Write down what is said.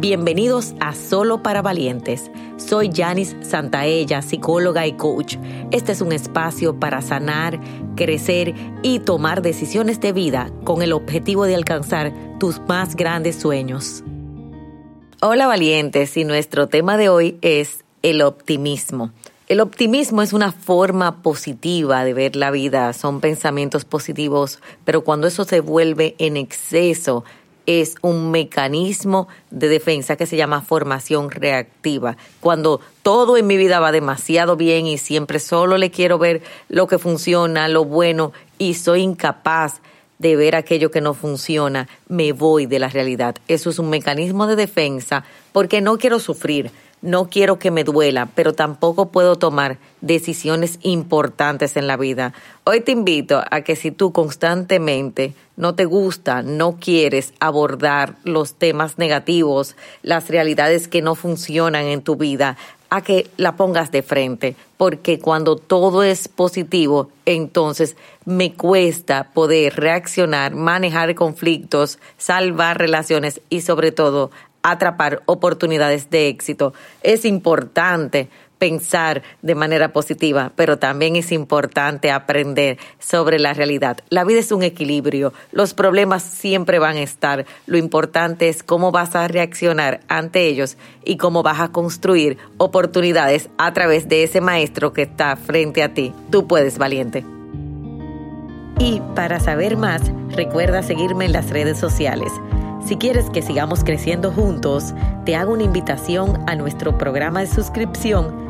Bienvenidos a Solo para Valientes. Soy Janice Santaella, psicóloga y coach. Este es un espacio para sanar, crecer y tomar decisiones de vida con el objetivo de alcanzar tus más grandes sueños. Hola valientes y nuestro tema de hoy es el optimismo. El optimismo es una forma positiva de ver la vida, son pensamientos positivos, pero cuando eso se vuelve en exceso, es un mecanismo de defensa que se llama formación reactiva. Cuando todo en mi vida va demasiado bien y siempre solo le quiero ver lo que funciona, lo bueno, y soy incapaz de ver aquello que no funciona, me voy de la realidad. Eso es un mecanismo de defensa porque no quiero sufrir no quiero que me duela, pero tampoco puedo tomar decisiones importantes en la vida. Hoy te invito a que si tú constantemente no te gusta, no quieres abordar los temas negativos, las realidades que no funcionan en tu vida, a que la pongas de frente, porque cuando todo es positivo, entonces me cuesta poder reaccionar, manejar conflictos, salvar relaciones y sobre todo atrapar oportunidades de éxito. Es importante pensar de manera positiva, pero también es importante aprender sobre la realidad. La vida es un equilibrio, los problemas siempre van a estar, lo importante es cómo vas a reaccionar ante ellos y cómo vas a construir oportunidades a través de ese maestro que está frente a ti. Tú puedes, valiente. Y para saber más, recuerda seguirme en las redes sociales. Si quieres que sigamos creciendo juntos, te hago una invitación a nuestro programa de suscripción